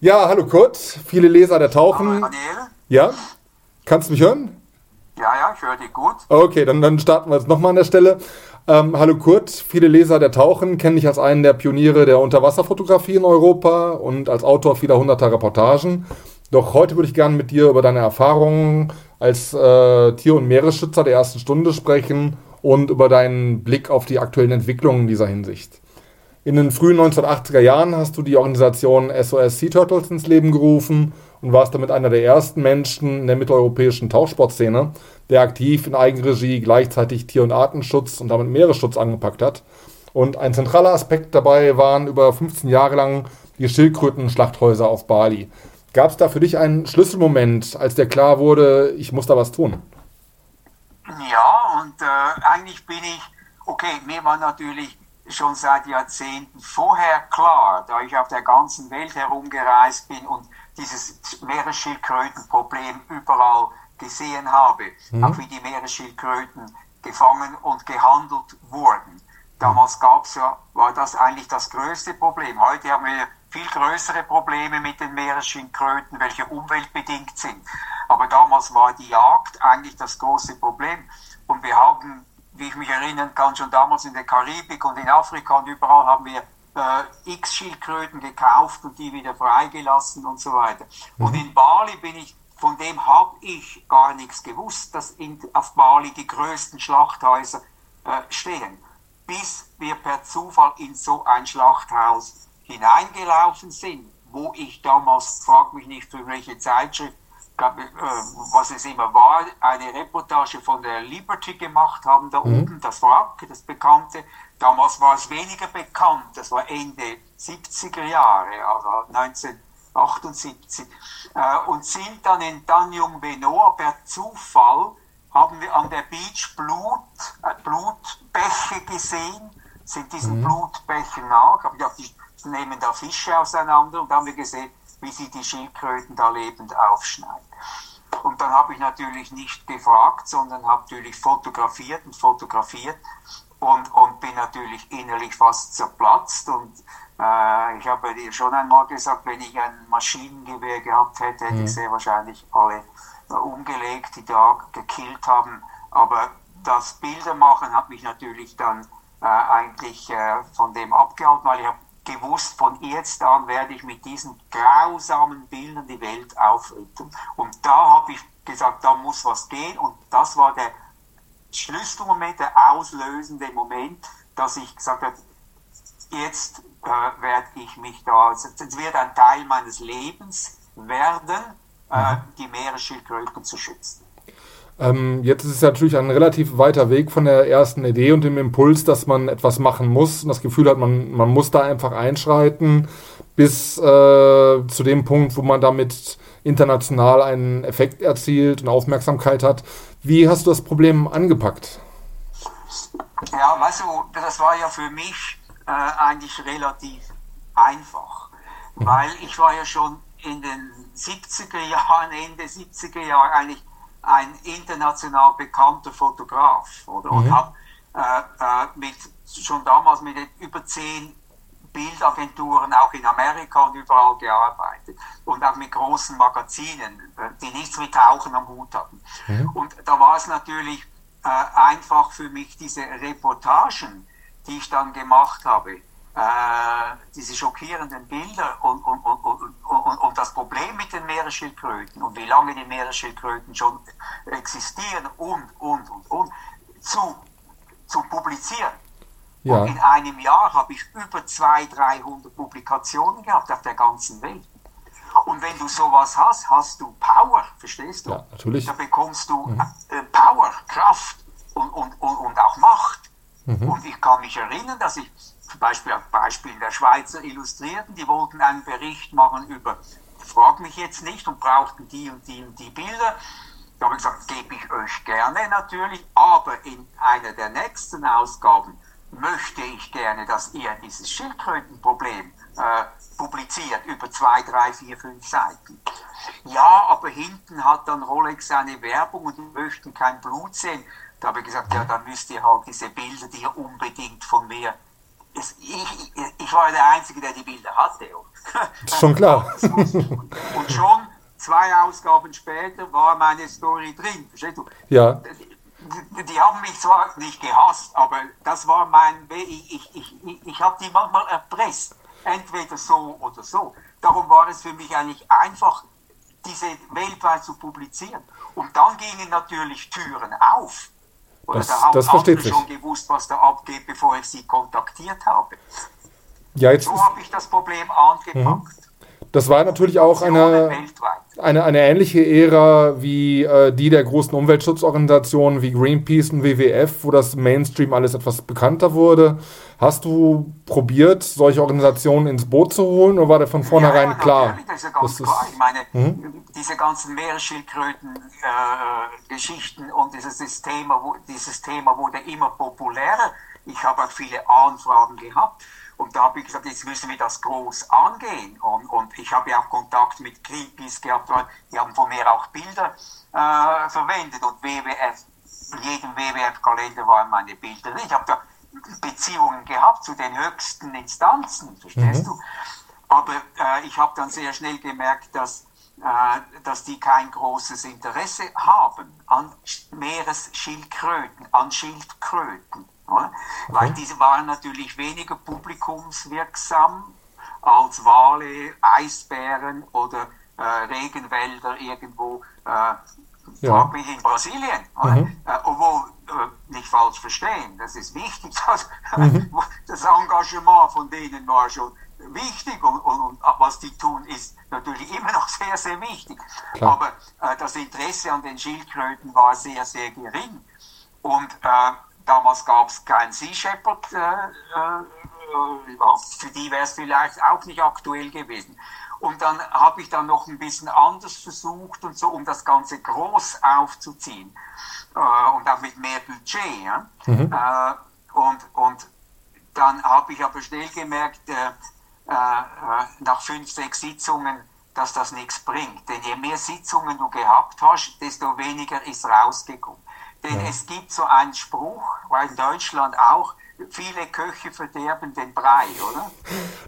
Ja, hallo Kurt. Viele Leser der Tauchen. Hallo Daniel. Ja? Kannst du mich hören? Ja, ja, ich höre dich gut. Okay, dann, dann starten wir jetzt nochmal an der Stelle. Ähm, hallo Kurt, viele Leser der Tauchen kennen dich als einen der Pioniere der Unterwasserfotografie in Europa und als Autor vieler hunderter Reportagen. Doch heute würde ich gerne mit dir über deine Erfahrungen als äh, Tier- und Meeresschützer der ersten Stunde sprechen und über deinen Blick auf die aktuellen Entwicklungen in dieser Hinsicht. In den frühen 1980er Jahren hast du die Organisation SOS Sea Turtles ins Leben gerufen und warst damit einer der ersten Menschen in der mitteleuropäischen Tauchsportszene, der aktiv in Eigenregie gleichzeitig Tier- und Artenschutz und damit Meeresschutz angepackt hat. Und ein zentraler Aspekt dabei waren über 15 Jahre lang die Schildkröten-Schlachthäuser auf Bali. Gab es da für dich einen Schlüsselmoment, als dir klar wurde, ich muss da was tun? Ja, und äh, eigentlich bin ich, okay, mir war natürlich schon seit Jahrzehnten vorher klar, da ich auf der ganzen Welt herumgereist bin und dieses Meeresschildkrötenproblem überall gesehen habe, mhm. auch wie die Meeresschildkröten gefangen und gehandelt wurden. Damals gab's ja, war das eigentlich das größte Problem. Heute haben wir viel größere Probleme mit den Meeresschildkröten, welche umweltbedingt sind. Aber damals war die Jagd eigentlich das große Problem. Und wir haben wie ich mich erinnern kann, schon damals in der Karibik und in Afrika und überall haben wir äh, x Schildkröten gekauft und die wieder freigelassen und so weiter. Mhm. Und in Bali bin ich, von dem habe ich gar nichts gewusst, dass in, auf Bali die größten Schlachthäuser äh, stehen. Bis wir per Zufall in so ein Schlachthaus hineingelaufen sind, wo ich damals, frag mich nicht für welche Zeitschrift, glaube, äh, was es immer war, eine Reportage von der Liberty gemacht haben, da mhm. oben, das Wrack, das Bekannte. Damals war es weniger bekannt, das war Ende 70er Jahre, also 1978. Äh, und sind dann in Tanjung Benoa per Zufall, haben wir an der Beach Blut, äh, Blutbäche gesehen, sind diesen mhm. Blutbächen nach, ja, die nehmen da Fische auseinander und haben wir gesehen, wie sie die Schildkröten da lebend aufschneiden. Und dann habe ich natürlich nicht gefragt, sondern habe natürlich fotografiert und fotografiert und, und bin natürlich innerlich fast zerplatzt. Und äh, ich habe dir schon einmal gesagt, wenn ich ein Maschinengewehr gehabt hätte, hätte mhm. ich sehr wahrscheinlich alle äh, umgelegt, die da gekillt haben. Aber das Bildermachen hat mich natürlich dann äh, eigentlich äh, von dem abgehalten, weil ich habe gewusst, von jetzt an werde ich mit diesen grausamen Bildern die Welt aufrütteln. Und da habe ich gesagt, da muss was gehen. Und das war der Schlüsselmoment, der auslösende Moment, dass ich gesagt habe, jetzt äh, werde ich mich da, es wird ein Teil meines Lebens werden, äh, mhm. die Meeresschildkröten zu schützen. Ähm, jetzt ist es natürlich ein relativ weiter Weg von der ersten Idee und dem Impuls, dass man etwas machen muss und das Gefühl hat, man, man muss da einfach einschreiten, bis äh, zu dem Punkt, wo man damit international einen Effekt erzielt und Aufmerksamkeit hat. Wie hast du das Problem angepackt? Ja, weißt du, das war ja für mich äh, eigentlich relativ einfach, weil ich war ja schon in den 70er Jahren, Ende 70er Jahre eigentlich ein international bekannter Fotograf oder? und mhm. habe äh, äh, mit, schon damals mit über zehn Bildagenturen auch in Amerika und überall gearbeitet und auch mit großen Magazinen, äh, die nichts mit Tauchen am Hut hatten. Mhm. Und da war es natürlich äh, einfach für mich, diese Reportagen, die ich dann gemacht habe, äh, diese schockierenden Bilder und, und, und, und, und das Problem mit den Meeresschildkröten und wie lange die Meeresschildkröten schon existieren und, und, und, und zu, zu publizieren. Ja. Und in einem Jahr habe ich über 200, 300 Publikationen gehabt auf der ganzen Welt. Und wenn du sowas hast, hast du Power, verstehst du? Ja, natürlich. Da bekommst du mhm. äh, Power, Kraft und, und, und, und auch Macht. Mhm. Und ich kann mich erinnern, dass ich zum Beispiel ein Beispiel der Schweizer Illustrierten, die wollten einen Bericht machen über, frag mich jetzt nicht, und brauchten die und die und die Bilder. Da habe ich gesagt, gebe ich euch gerne natürlich, aber in einer der nächsten Ausgaben möchte ich gerne, dass ihr dieses Schildkrötenproblem äh, publiziert über zwei, drei, vier, fünf Seiten. Ja, aber hinten hat dann Rolex seine Werbung und die möchten kein Blut sehen. Da habe ich gesagt, ja, dann müsst ihr halt diese Bilder, die ihr unbedingt von mir es, ich, ich war der Einzige, der die Bilder hatte. Schon klar. Und schon zwei Ausgaben später war meine Story drin. Verstehst du? Ja. Die, die haben mich zwar nicht gehasst, aber das war mein Weg. Ich, ich, ich, ich habe die manchmal erpresst. Entweder so oder so. Darum war es für mich eigentlich einfach, diese weltweit zu publizieren. Und dann gingen natürlich Türen auf. Oder Das- andere sich. schon gewusst, was da abgeht, bevor ich sie kontaktiert habe. Ja, jetzt, So habe ich das Problem angepackt. das war natürlich auch eine, eine, eine ähnliche Ära wie äh, die der großen Umweltschutzorganisationen wie Greenpeace und WWF, wo das Mainstream alles etwas bekannter wurde. Hast du probiert, solche Organisationen ins Boot zu holen oder war dir von vornherein ja, ja, klar? natürlich, Das ist ja ganz dass klar. es- Ich meine, Mhm. diese ganzen Meeresschildkröten-Geschichten und dieses, Thema, wo- dieses Thema wurde immer populärer. Ich habe auch viele Anfragen gehabt. Und da habe ich gesagt, jetzt müssen wir das groß angehen. Und, und ich habe ja auch Kontakt mit Greenpeace gehabt, weil die haben von mir auch Bilder äh, verwendet. Und WWF, in jedem WWF-Kalender waren meine Bilder. Ich habe da Beziehungen gehabt zu den höchsten Instanzen, verstehst du? Aber äh, ich habe dann sehr schnell gemerkt, dass, äh, dass die kein großes Interesse haben an Sch- Meeresschildkröten, an Schildkröten. Oder? Weil diese waren natürlich weniger publikumswirksam als Wale, Eisbären oder äh, Regenwälder irgendwo. Äh, Ja. in Brasilien. oder? Äh, obwohl, äh, nicht falsch verstehen, das ist wichtig. Das, das Engagement von denen war schon wichtig und, und, und was die tun, ist natürlich immer noch sehr, sehr wichtig. Klar. Aber äh, das Interesse an den Schildkröten war sehr, sehr gering. Und äh, damals gab es kein Sea Shepherd. Äh, äh, ja, für die wäre es vielleicht auch nicht aktuell gewesen. Und dann habe ich dann noch ein bisschen anders versucht und so, um das Ganze groß aufzuziehen. Äh, und auch mit mehr Budget. Ja? Äh, und, und dann habe ich aber schnell gemerkt, äh, äh, nach fünf, sechs Sitzungen, dass das nichts bringt. Denn je mehr Sitzungen du gehabt hast, desto weniger ist rausgekommen. Denn es gibt so einen Spruch, weil in Deutschland auch, viele Köche verderben den Brei, oder?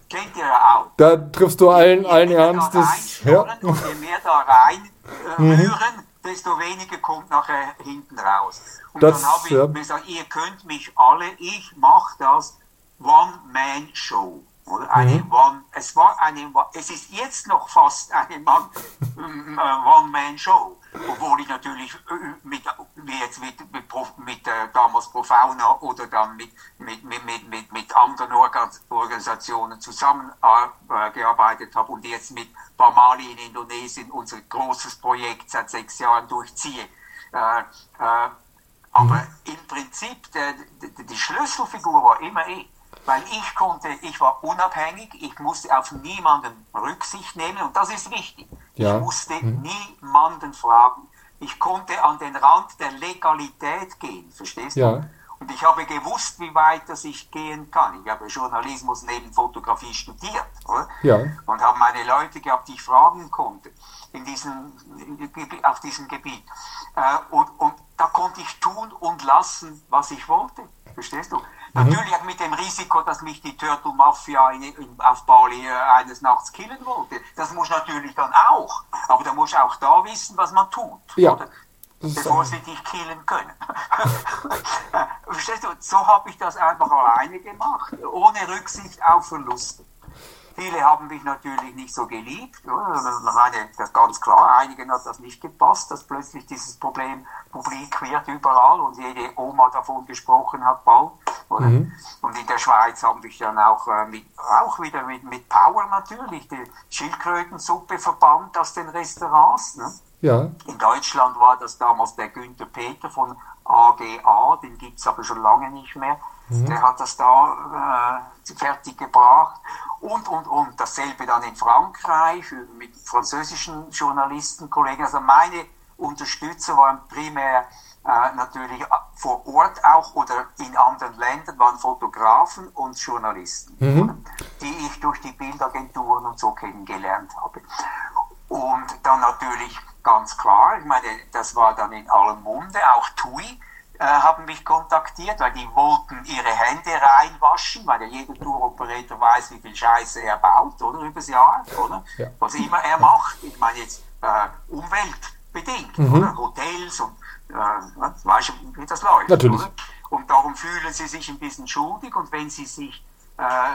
Kennt ihr ja auch. Da triffst du allen, allen Ernstes. Ja. Und je mehr da rein äh, rühren, desto weniger kommt nachher hinten raus. Und Das, dann habe ich ja. mir gesagt, ihr könnt mich alle, ich mache das One-Man-Show. Oder eine Mhm. One, es war eine, es ist jetzt noch fast eine ähm, äh, One-Man-Show, obwohl ich natürlich äh, mit, wie jetzt mit, mit, mit äh, damals Profauna oder dann mit, mit, mit, mit, mit, anderen Organ Organisationen zusammengearbeitet habe und jetzt mit Bamali in Indonesien unser großes Projekt seit sechs Jahren durchziehe. Äh, äh, aber im Prinzip, der, die, die Schlüsselfigur war immer ich. Weil ich konnte, ich war unabhängig, ich musste auf niemanden Rücksicht nehmen und das ist wichtig. Ja. Ich musste niemanden fragen. Ich konnte an den Rand der Legalität gehen, verstehst Ja. du? Und ich habe gewusst, wie weit das ich gehen kann. Ich habe Journalismus neben Fotografie studiert, oder? Ja. Und habe meine Leute gehabt, die ich fragen konnte in diesem, auf diesem Gebiet. Äh, und, und da konnte ich tun und lassen, was ich wollte. Verstehst du? Natürlich auch mit dem Risiko, dass mich die Turtle Mafia auf Bali äh, eines Nachts killen wollte. Das muss natürlich dann auch. Aber da muss auch da wissen, was man tut. Ja. Oder? Bevor sie dich killen können. Verstehst du? So habe ich das einfach alleine gemacht, ohne Rücksicht auf Verluste. Viele haben mich natürlich nicht so geliebt. meine, das ist ganz klar, einigen hat das nicht gepasst, dass plötzlich dieses Problem publik wird überall und jede Oma davon gesprochen hat bald. Oder? Und in der Schweiz haben mich dann auch, äh, mit, auch wieder mit, mit Power natürlich die Schildkrötensuppe verbannt aus den Restaurants. Ne? Ja. In Deutschland war das damals der Günther Peter von AGA, den gibt es aber schon lange nicht mehr. Der hat das da äh, fertig gebracht. Und, und, und. Dasselbe dann in Frankreich mit französischen Journalisten, Kollegen. Also meine Unterstützer waren primär äh, natürlich vor Ort auch oder in anderen Ländern, waren Fotografen und Journalisten, die ich durch die Bildagenturen und so kennengelernt habe. Und dann natürlich ganz klar, ich meine, das war dann in allem Munde, auch TUI, äh, haben mich kontaktiert, weil die wollten ihre Hände reinwaschen, weil ja jeder Touroperator weiß, wie viel Scheiße er baut, oder, übers Jahr, oder? Ja. Was immer er macht. Ich meine jetzt äh, umweltbedingt, mhm. oder? Hotels und, äh, weißt du, wie das läuft, Natürlich. Oder? Und darum fühlen sie sich ein bisschen schuldig und wenn sie sich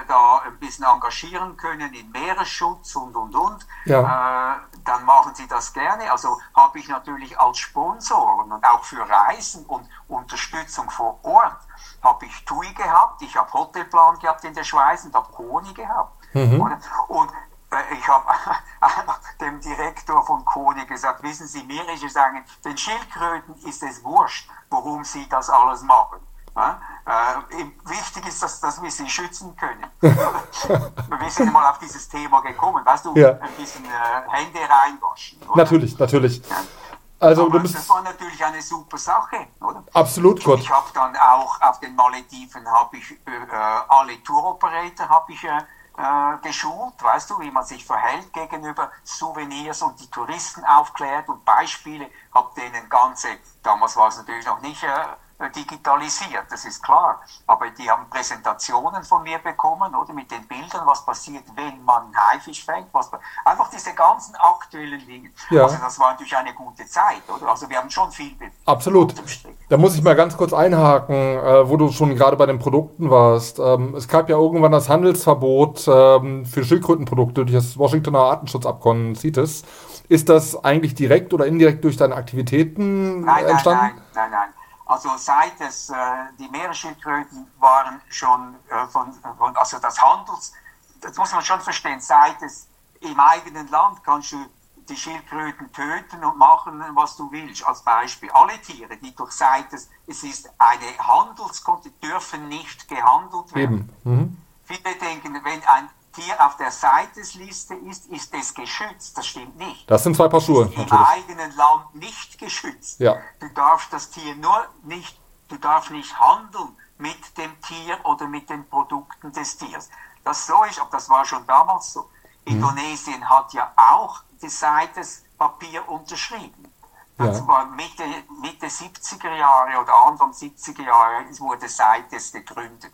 da ein bisschen engagieren können in Meeresschutz und und und, ja. äh, dann machen sie das gerne. Also habe ich natürlich als Sponsoren und auch für Reisen und Unterstützung vor Ort habe ich TUI gehabt, ich habe Hotelplan gehabt in der Schweiz und habe Koni gehabt. Mhm. Und äh, ich habe dem Direktor von Koni gesagt, wissen Sie, mir ist es eigentlich, den Schildkröten ist es wurscht, warum sie das alles machen. Ja? Äh, wichtig ist, dass, dass wir sie schützen können. wir sind mal auf dieses Thema gekommen. Weißt du, ja. ein bisschen äh, Hände reinwaschen. Oder? Natürlich, natürlich. Ja. Also, Aber das war natürlich eine super Sache, oder? Absolut, Gott. Ich habe dann auch auf den Malediven habe ich äh, alle Touroperator habe ich äh, äh, geschult, weißt du, wie man sich verhält gegenüber Souvenirs und die Touristen aufklärt und Beispiele, habe denen ganze, damals war es natürlich noch nicht äh, äh, digitalisiert, das ist klar. Aber die haben Präsentationen von mir bekommen, oder mit den Bildern, was passiert, wenn man Haifisch fängt, was, einfach diese ganzen aktuellen Dinge. Ja. Also das war natürlich eine gute Zeit, oder? Also wir haben schon viel Absolut. Da muss ich mal ganz kurz einhaken, äh, wo du schon gerade bei den Produkten warst. Ähm, es gab ja irgendwann das Handelsverbot ähm, für Schildkrötenprodukte durch das Washingtoner Artenschutzabkommen CITES. Ist das eigentlich direkt oder indirekt durch deine Aktivitäten nein, entstanden? Nein, nein, nein, nein. Also seit es, äh, die Meeresschildkröten waren schon äh, von, von, also das Handels, das muss man schon verstehen, seit es im eigenen Land kannst du die Schildkröten töten und machen, was du willst. Als Beispiel, alle Tiere, die durch CITES, es ist eine Handelskonte, dürfen nicht gehandelt werden. Mhm. Viele denken, wenn ein Tier auf der CITES-Liste ist, ist es geschützt. Das stimmt nicht. Das sind zwei Paar Schuhe. Im eigenen Land nicht geschützt. Ja. Du darfst das Tier nur nicht, du darfst nicht handeln mit dem Tier oder mit den Produkten des Tiers. Das so ist, aber das war schon damals so. Mhm. Indonesien hat ja auch die CITES-Papier unterschrieben. Das ja. war Mitte, Mitte 70er Jahre oder Anfang 70er Jahre wurde CITES gegründet.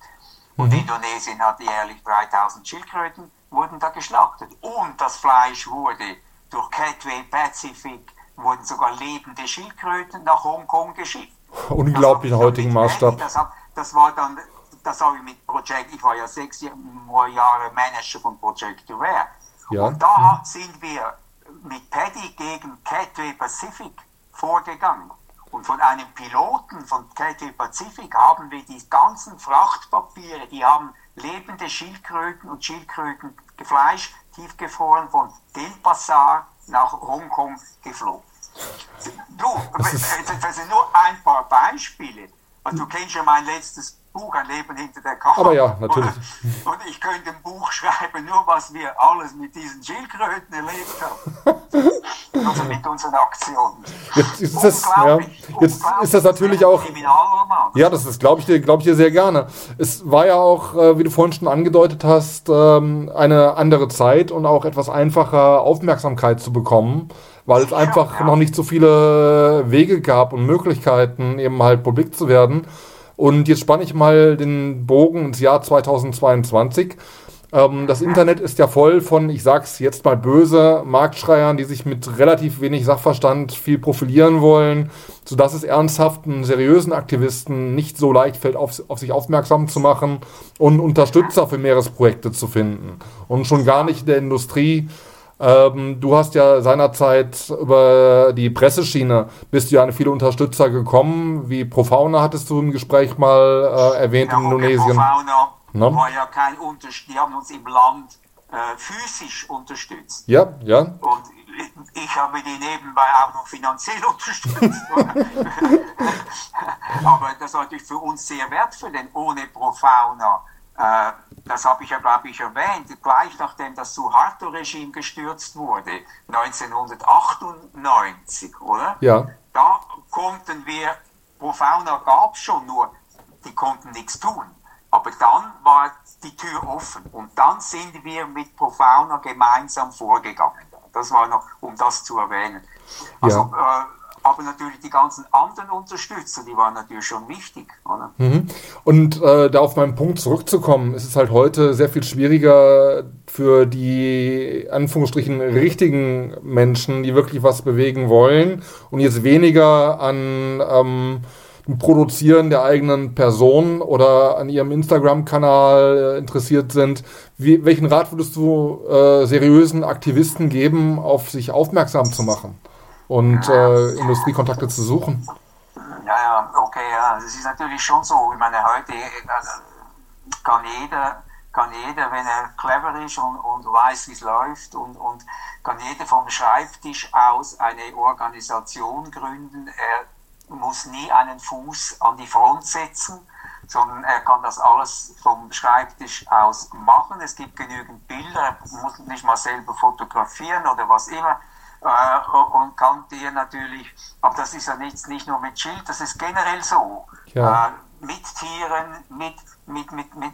Und mhm. Indonesien hat jährlich 3000 Schildkröten, wurden da geschlachtet. Und das Fleisch wurde durch Catway Pacific, wurden sogar lebende Schildkröten nach Hongkong geschickt. Unglaublich in heutigen Maßstab. Das, das, war dann, das habe ich mit Project, ich war ja sechs Jahre Manager von Project Rare. Ja. Und da mhm. sind wir mit Paddy gegen Catway Pacific vorgegangen. Und von einem Piloten von Cathay Pacific haben wir die ganzen Frachtpapiere, die haben lebende Schildkröten und Schildkrötenfleisch tiefgefroren von Denpasar nach Hongkong geflogen. Du, das, sind nur ein paar Beispiele. Also du kennst ja mein letztes Buch, Ein Leben hinter der Kamera. Aber ja, natürlich. Und, ich könnte ein Buch schreiben, nur was wir alles mit diesen Schildkröten erlebt haben. also mit unseren Aktionen. Jetzt ist das, ja, jetzt ist das natürlich auch. Ja, das ist, glaube ich, dir, glaub ich dir sehr gerne. Es war ja auch, äh, wie du vorhin schon angedeutet hast, ähm, eine andere Zeit und auch etwas einfacher Aufmerksamkeit zu bekommen weil es einfach ja. noch nicht so viele Wege gab und Möglichkeiten, eben halt publik zu werden. Und jetzt spanne ich mal den Bogen ins Jahr 2022. Ähm, das Internet ist ja voll von, ich sag's jetzt mal böse, Marktschreiern, die sich mit relativ wenig Sachverstand viel profilieren wollen, sodass es ernsthaften, seriösen Aktivisten nicht so leicht fällt, auf, auf sich aufmerksam zu machen und Unterstützer für Meeresprojekte zu finden. Und schon gar nicht in der Industrie ähm, du hast ja seinerzeit über die Presseschiene bist du ja an viele Unterstützer gekommen. Wie Profauna hattest du im Gespräch mal äh, erwähnt ja, in Indonesien. Profauna no? war ja kein Unterschied. Die haben uns im Land äh, physisch unterstützt. Ja, ja. Und ich habe die nebenbei auch noch finanziell unterstützt. Aber das war natürlich für uns sehr wertvoll, denn ohne Profauna das habe ich ja, glaube ich, erwähnt, gleich nachdem das Suharto-Regime gestürzt wurde, 1998, oder? Ja. Da konnten wir, Profauna gab es schon, nur die konnten nichts tun. Aber dann war die Tür offen und dann sind wir mit Profauna gemeinsam vorgegangen. Das war noch, um das zu erwähnen. Also, ja. äh, aber natürlich die ganzen anderen Unterstützer, die waren natürlich schon wichtig. Oder? Mhm. Und äh, da auf meinen Punkt zurückzukommen, ist es halt heute sehr viel schwieriger für die Anführungsstrichen richtigen Menschen, die wirklich was bewegen wollen und jetzt weniger an ähm, Produzieren der eigenen Person oder an ihrem Instagram-Kanal äh, interessiert sind. Wie, welchen Rat würdest du äh, seriösen Aktivisten geben, auf sich aufmerksam zu machen? Und äh, Industriekontakte zu suchen. Ja, ja, okay, ja. Es ist natürlich schon so. Ich meine, heute äh, kann jeder, kann jeder, wenn er clever ist und, und weiß, wie es läuft, und, und kann jeder vom Schreibtisch aus eine Organisation gründen. Er muss nie einen Fuß an die Front setzen, sondern er kann das alles vom Schreibtisch aus machen. Es gibt genügend Bilder, er muss nicht mal selber fotografieren oder was immer und kann dir natürlich, aber das ist ja nicht, nicht nur mit Schild, das ist generell so. Ja. Äh, mit Tieren, mit, mit, mit, mit,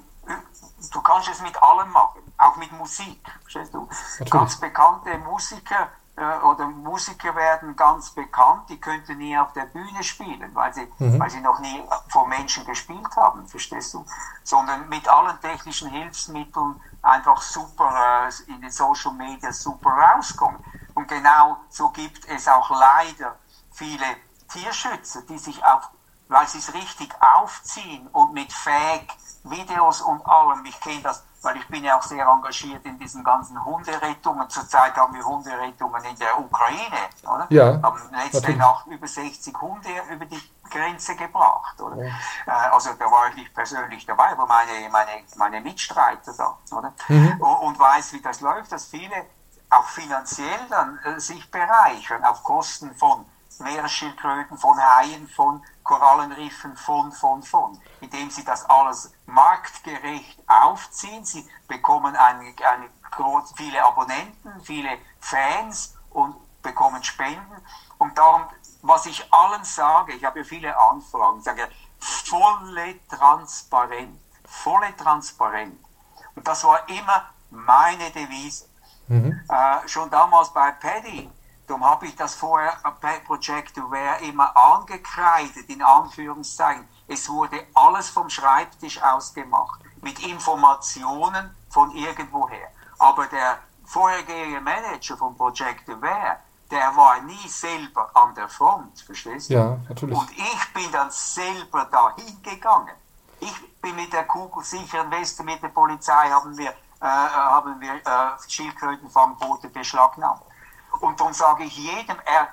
du kannst es mit allem machen, auch mit Musik, verstehst du? Natürlich. Ganz bekannte Musiker äh, oder Musiker werden ganz bekannt, die könnten nie auf der Bühne spielen, weil sie, mhm. weil sie noch nie vor Menschen gespielt haben, verstehst du? Sondern mit allen technischen Hilfsmitteln einfach super äh, in den Social Media super rauskommen. Und genau so gibt es auch leider viele Tierschützer, die sich auch, weil sie es richtig aufziehen und mit Fake-Videos und allem, ich kenne das, weil ich bin ja auch sehr engagiert in diesen ganzen Hunderettungen. Zurzeit haben wir Hunderettungen in der Ukraine, oder? Ja. Haben letzte natürlich. Nacht über 60 Hunde über die Grenze gebracht, oder? Ja. Äh, also da war ich nicht persönlich dabei, aber meine, meine, meine Mitstreiter da, oder? Mhm. Und weiß, wie das läuft, dass viele auch finanziell dann äh, sich bereichern auf Kosten von Meeresschildkröten, von Haien, von Korallenriffen, von, von, von, indem sie das alles marktgerecht aufziehen. Sie bekommen eine, eine, viele Abonnenten, viele Fans und bekommen Spenden. Und darum, was ich allen sage, ich habe viele Anfragen, sage volle Transparenz, volle Transparenz. Und das war immer meine Devise. Mhm. Äh, schon damals bei Paddy, darum habe ich das vorher bei Project Aware immer angekreidet, in Anführungszeichen. Es wurde alles vom Schreibtisch aus gemacht, mit Informationen von irgendwoher. Aber der vorhergehende Manager von Project Aware, der war nie selber an der Front, verstehst du? Ja, natürlich. Und ich bin dann selber dahin gegangen. Ich bin mit der kugelsicheren Weste, mit der Polizei haben wir haben wir äh, Schildkrötenfangboote beschlagnahmt. Und dann sage ich jedem, er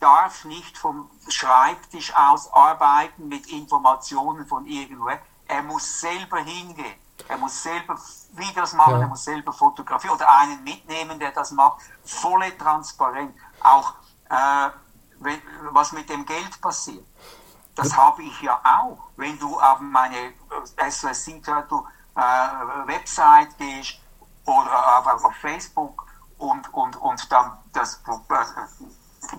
darf nicht vom Schreibtisch aus arbeiten mit Informationen von irgendwoher. Er muss selber hingehen. Er muss selber Videos machen, ja. er muss selber fotografieren oder einen mitnehmen, der das macht. Volle Transparenz. Auch äh, was mit dem Geld passiert. Das habe ich ja auch. Wenn du auf meine SOS Sea Turtle äh, Website gehst oder auf, auf Facebook und, und, und dann das äh,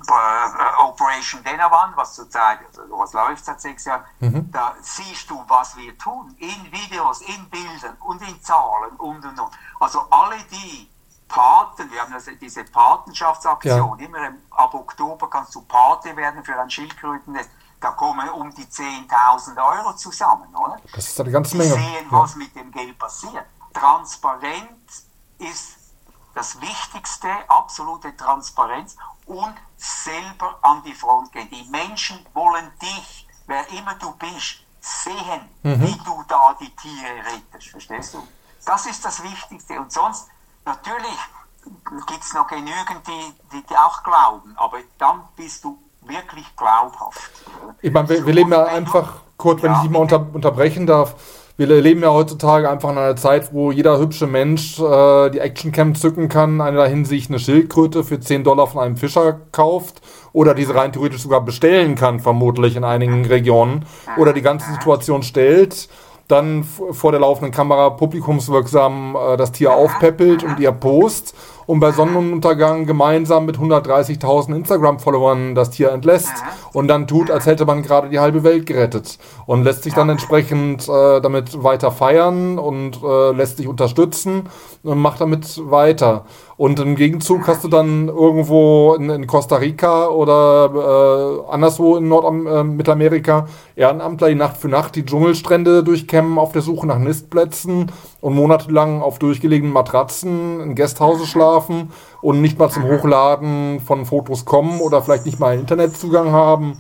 Operation Denavan, was zurzeit, also was läuft seit sechs Jahren, mhm. da siehst du, was wir tun, in Videos, in Bildern und in Zahlen und und und. Also alle die Paten, wir haben also diese Patenschaftsaktion, ja. immer ab Oktober kannst du Pate werden für ein Schildkrötennest da kommen um die 10.000 Euro zusammen, oder? Das ist eine ganze Menge. Sie sehen, was mit dem Geld passiert. Transparenz ist das Wichtigste, absolute Transparenz und selber an die Front gehen. Die Menschen wollen dich, wer immer du bist, sehen, mhm. wie du da die Tiere rettest. Verstehst du? Das ist das Wichtigste. Und sonst, natürlich gibt es noch genügend, die, die, die auch glauben, aber dann bist du wirklich glaubhaft. Ich meine, wir, wir leben ja einfach, Kurt, wenn ja, ich dich mal unter, unterbrechen darf, wir leben ja heutzutage einfach in einer Zeit, wo jeder hübsche Mensch äh, die Actioncam zücken kann, einer Hinsicht eine Schildkröte für 10 Dollar von einem Fischer kauft oder diese rein theoretisch sogar bestellen kann, vermutlich in einigen Regionen, oder die ganze Situation stellt, dann vor der laufenden Kamera publikumswirksam äh, das Tier aufpeppelt und ihr Post und bei Sonnenuntergang gemeinsam mit 130.000 Instagram-Followern das Tier entlässt. Und dann tut, als hätte man gerade die halbe Welt gerettet und lässt sich dann entsprechend äh, damit weiter feiern und äh, lässt sich unterstützen und macht damit weiter. Und im Gegenzug hast du dann irgendwo in, in Costa Rica oder äh, anderswo in Nordmittelamerika äh, Ehrenamtler, die Nacht für Nacht die Dschungelstrände durchkämmen auf der Suche nach Nistplätzen und monatelang auf durchgelegenen Matratzen in Gästhause schlafen und nicht mal zum Hochladen von Fotos kommen oder vielleicht nicht mal einen Internetzugang haben.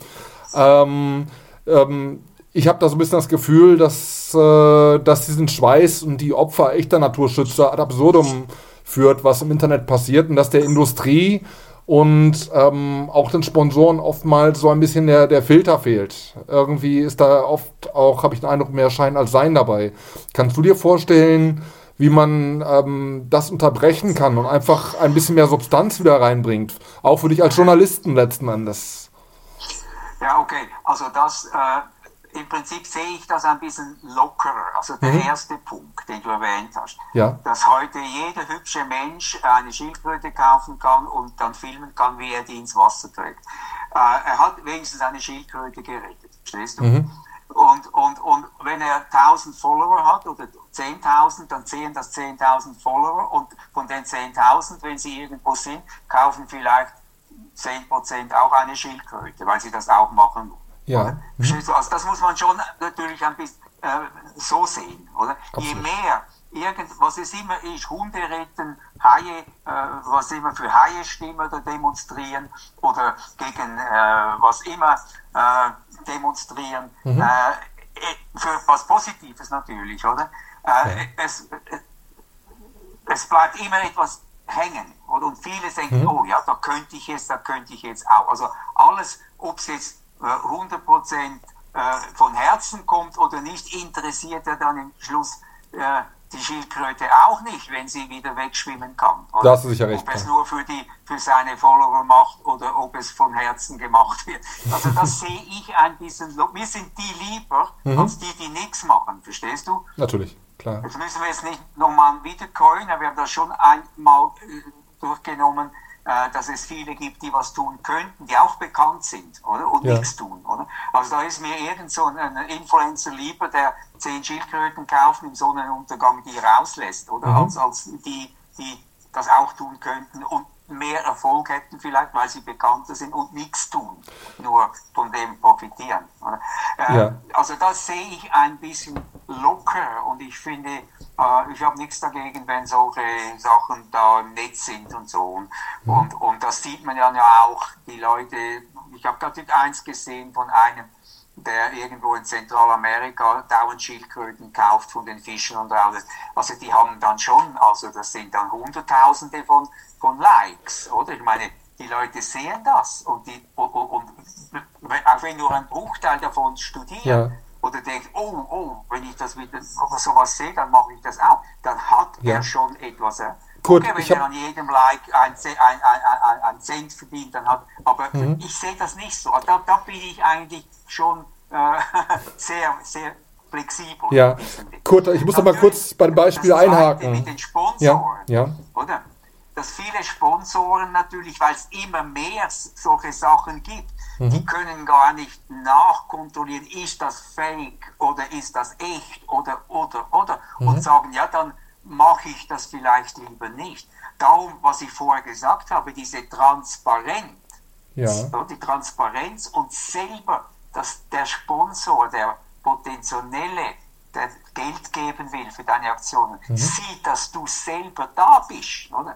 Ähm, ähm, ich habe da so ein bisschen das Gefühl, dass, äh, dass diesen Schweiß und die Opfer echter Naturschützer ad absurdum führt, was im Internet passiert und dass der Industrie und ähm, auch den Sponsoren oftmals so ein bisschen der, der Filter fehlt. Irgendwie ist da oft auch, habe ich den Eindruck, mehr Schein als Sein dabei. Kannst du dir vorstellen, wie man ähm, das unterbrechen kann und einfach ein bisschen mehr Substanz wieder reinbringt? Auch für dich als Journalisten letzten Endes. Ja, okay. Also das... Äh im Prinzip sehe ich das ein bisschen lockerer. Also der mhm. erste Punkt, den du erwähnt hast, ja. dass heute jeder hübsche Mensch eine Schildkröte kaufen kann und dann filmen kann, wie er die ins Wasser trägt. Äh, er hat wenigstens eine Schildkröte gerettet, verstehst du? Mhm. Und, und, und wenn er 1000 Follower hat oder 10.000, dann sehen das 10.000 Follower und von den 10.000, wenn sie irgendwo sind, kaufen vielleicht 10% auch eine Schildkröte, weil sie das auch machen ja. Also das muss man schon natürlich ein bisschen äh, so sehen, oder? Absolut. Je mehr irgend, was es immer ist, Hunde retten, Haie, äh, was immer für Haie stimmen oder demonstrieren oder gegen äh, was immer äh, demonstrieren, mhm. Äh, für was Positives natürlich, oder? Okay. Äh, es, es bleibt immer etwas hängen. Oder? Und viele denken, mhm. oh ja, da könnte ich jetzt, da könnte ich jetzt auch. Also alles, ob es jetzt 100 Prozent äh, von Herzen kommt oder nicht, interessiert er dann im Schluss äh, die Schildkröte auch nicht, wenn sie wieder wegschwimmen kann. Oder? Das ist sicher recht. Ob es nur für, die, für seine Follower macht oder ob es von Herzen gemacht wird. Also das sehe ich ein bisschen, wir sind die lieber mhm. als die, die nichts machen, verstehst du? Natürlich, klar. Jetzt müssen wir jetzt nicht nochmal wiedercoin, wir haben das schon einmal äh, durchgenommen, äh, dass es viele gibt, die was tun könnten, die auch bekannt sind, oder? Und ja. nichts tun, oder? Also da ist mir irgend so ein Influencer lieber, der zehn Schildkröten kauft im Sonnenuntergang, die rauslässt, oder? Mhm. Als, als die, die das auch tun könnten und mehr Erfolg hätten vielleicht, weil sie bekannter sind und nichts tun, nur von dem profitieren. Äh, ja. Also das sehe ich ein bisschen locker und ich finde, äh, ich habe nichts dagegen, wenn solche Sachen da im Netz sind und so. Und, mhm. und, und das sieht man ja auch, die Leute, ich habe gerade eins gesehen von einem, der irgendwo in Zentralamerika dauernd Schildkröten kauft von den Fischen und alles. Also die haben dann schon, also das sind dann Hunderttausende von, von Likes, oder? Ich meine, die Leute sehen das und, die, und, und, und auch wenn nur ein Bruchteil davon studiert ja. Oder denkt, oh, oh, wenn ich das wieder sowas sehe, dann mache ich das auch, dann hat ja. er schon etwas. Äh, Gut, okay, wenn er an jedem Like ein, ein, ein, ein, Cent verdient, dann hat, aber mhm. ich sehe das nicht so. Da, da bin ich eigentlich schon äh, sehr, sehr flexibel. Ja, Kurt, ich muss noch mal kurz beim Beispiel einhaken. Mit den Sponsoren, ja, ja. oder? Dass viele Sponsoren natürlich, weil es immer mehr solche Sachen gibt, mhm. die können gar nicht nachkontrollieren, ist das fake oder ist das echt oder, oder, oder. Mhm. Und sagen, ja, dann mache ich das vielleicht lieber nicht. Darum, was ich vorher gesagt habe, diese Transparenz, ja. die Transparenz und selber, dass der Sponsor, der Potenzielle, der Geld geben will für deine Aktionen, mhm. sieht, dass du selber da bist. Oder?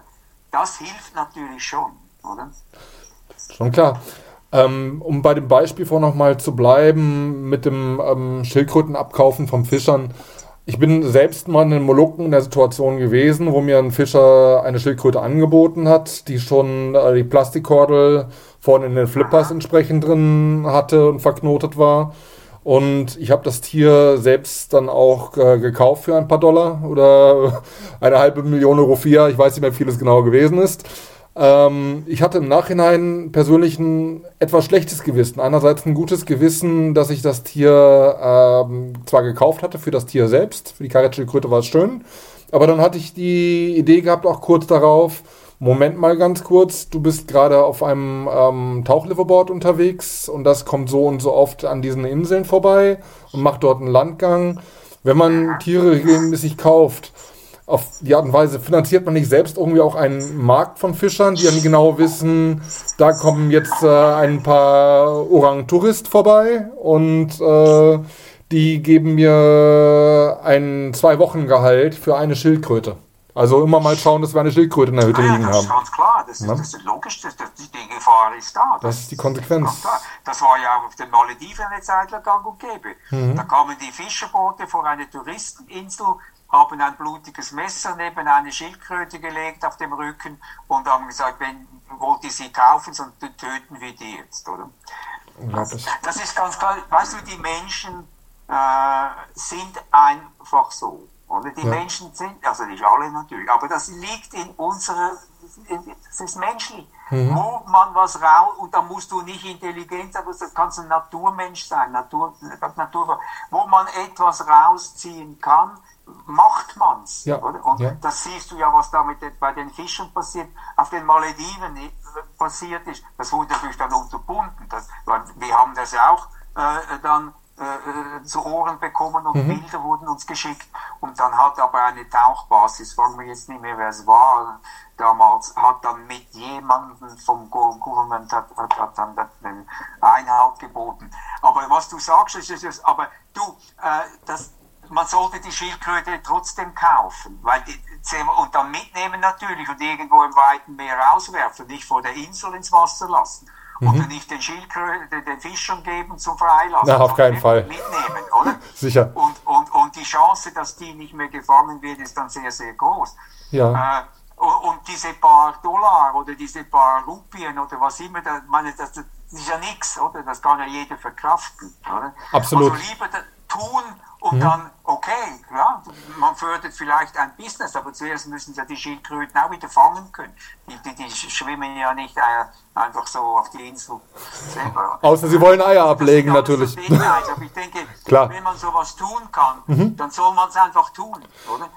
Das hilft natürlich schon. Oder? Schon klar. Ähm, um bei dem Beispiel vor nochmal zu bleiben, mit dem ähm, Schildkrötenabkaufen von Fischern. Ich bin selbst mal in den Molukken in der Situation gewesen, wo mir ein Fischer eine Schildkröte angeboten hat, die schon äh, die Plastikkordel vorne in den Flippers entsprechend drin hatte und verknotet war. Und ich habe das Tier selbst dann auch äh, gekauft für ein paar Dollar oder eine halbe Million Euro vier. Ich weiß nicht mehr, wie viel es genau gewesen ist. Ähm, ich hatte im Nachhinein persönlich ein etwas schlechtes Gewissen. Einerseits ein gutes Gewissen, dass ich das Tier ähm, zwar gekauft hatte für das Tier selbst, für die Karetschildkröte war es schön, aber dann hatte ich die Idee gehabt, auch kurz darauf, Moment mal ganz kurz, du bist gerade auf einem ähm, Tauchliverboard unterwegs und das kommt so und so oft an diesen Inseln vorbei und macht dort einen Landgang. Wenn man Tiere regelmäßig kauft, auf die Art und Weise finanziert man nicht selbst irgendwie auch einen Markt von Fischern, die dann genau wissen, da kommen jetzt äh, ein paar Orang-Tourist vorbei und äh, die geben mir ein Zwei-Wochen-Gehalt für eine Schildkröte. Also immer mal schauen, dass wir eine Schildkröte in der Hütte Ah ja, liegen das haben. ist ganz klar, das ist, Ja. das ist logisch, das, das, die Gefahr ist da. Das ist die Konsequenz. klar. Das war ja auch auf den Malediven eine Zeit lang gang und gäbe. Mhm. Da kamen die Fischerboote vor eine Touristeninsel, haben ein blutiges Messer neben eine Schildkröte gelegt auf dem Rücken und haben gesagt, wenn wollt ihr sie kaufen, sonst töten wir die jetzt, oder? Das ist ganz klar. Weißt du, die Menschen äh, sind einfach so. Oder die Ja. Menschen sind, also nicht alle natürlich, aber das liegt in unserer, das ist menschlich. Mhm. Wo man was raus, und da musst du nicht intelligent sein, das kannst ein Naturmensch sein, Natur, Natur, wo man etwas rausziehen kann, macht man's. Ja, Oder? Und ja. das siehst du ja, was da mit den, bei den Fischern passiert, auf den Malediven äh, passiert ist. Das wurde natürlich dann unterbunden. Das, wir haben das ja auch äh, dann äh, äh, zu Ohren bekommen und Bilder wurden uns geschickt. Und dann hat aber eine Tauchbasis, fragen wir jetzt nicht mehr, wer es war, damals, hat dann mit jemandem vom Go- Government hat, hat, hat dann den Einhalt geboten. Aber was du sagst, ist, ist, ist aber du, äh, das, man sollte die Schildkröte trotzdem kaufen, weil die, und dann mitnehmen natürlich und irgendwo im weiten Meer rauswerfen, nicht vor der Insel ins Wasser lassen. Oder nicht den Schildkröten, den, Fischern geben zum Freilassen. Na, auf keinen Fall. Mitnehmen, oder? Sicher. Und, und, und die Chance, dass die nicht mehr gefangen wird, ist dann sehr, sehr groß. Ja. Äh, und, diese paar Dollar oder diese paar Rupien oder was immer, da, meine, das, das ist ja nichts, oder? Das kann ja jeder verkraften, oder? Absolut. Also lieber tun und dann, okay, ja, man fördert vielleicht ein Business, aber zuerst müssen ja die Schildkröten auch wieder fangen können. Die, die, die schwimmen ja nicht äh, einfach so auf die Insel selber. Außer sie wollen Eier ablegen, natürlich. Aber ich denke, Klar. wenn man sowas tun kann, dann soll man es einfach tun, oder?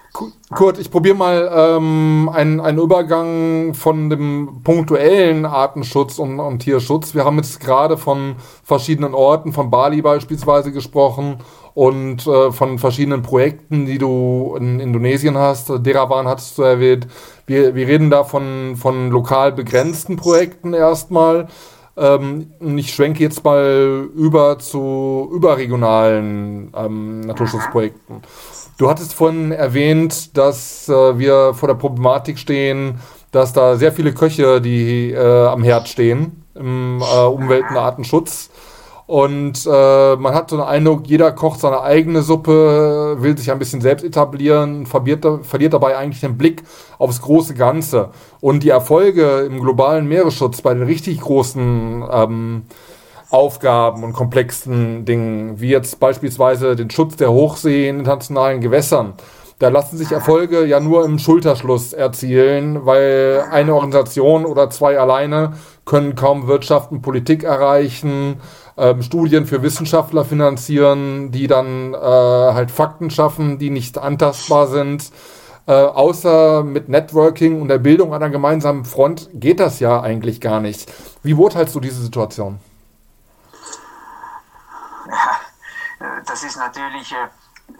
Kurt, ich probiere mal ähm, einen, einen Übergang von dem punktuellen Artenschutz und, und Tierschutz. Wir haben jetzt gerade von verschiedenen Orten, von Bali beispielsweise gesprochen und äh, von verschiedenen Projekten, die du in Indonesien hast. Derawan hattest du erwähnt. Wir, wir reden da von, von lokal begrenzten Projekten erstmal. Ähm, ich schwenke jetzt mal über zu überregionalen ähm, Naturschutzprojekten. Du hattest vorhin erwähnt, dass äh, wir vor der Problematik stehen, dass da sehr viele Köche, die äh, am Herd stehen, im äh, Umwelt- und Artenschutz. Und äh, man hat so den Eindruck, jeder kocht seine eigene Suppe, will sich ein bisschen selbst etablieren, verliert, verliert dabei eigentlich den Blick aufs große Ganze. Und die Erfolge im globalen Meeresschutz bei den richtig großen ähm, Aufgaben und komplexen Dingen, wie jetzt beispielsweise den Schutz der Hochsee in internationalen Gewässern. Da lassen sich Erfolge ja nur im Schulterschluss erzielen, weil eine Organisation oder zwei alleine können kaum Wirtschaft und Politik erreichen, ähm, Studien für Wissenschaftler finanzieren, die dann äh, halt Fakten schaffen, die nicht antastbar sind. Äh, außer mit Networking und der Bildung einer gemeinsamen Front geht das ja eigentlich gar nicht. Wie beurteilst du diese Situation? Äh, Das ist natürlich äh,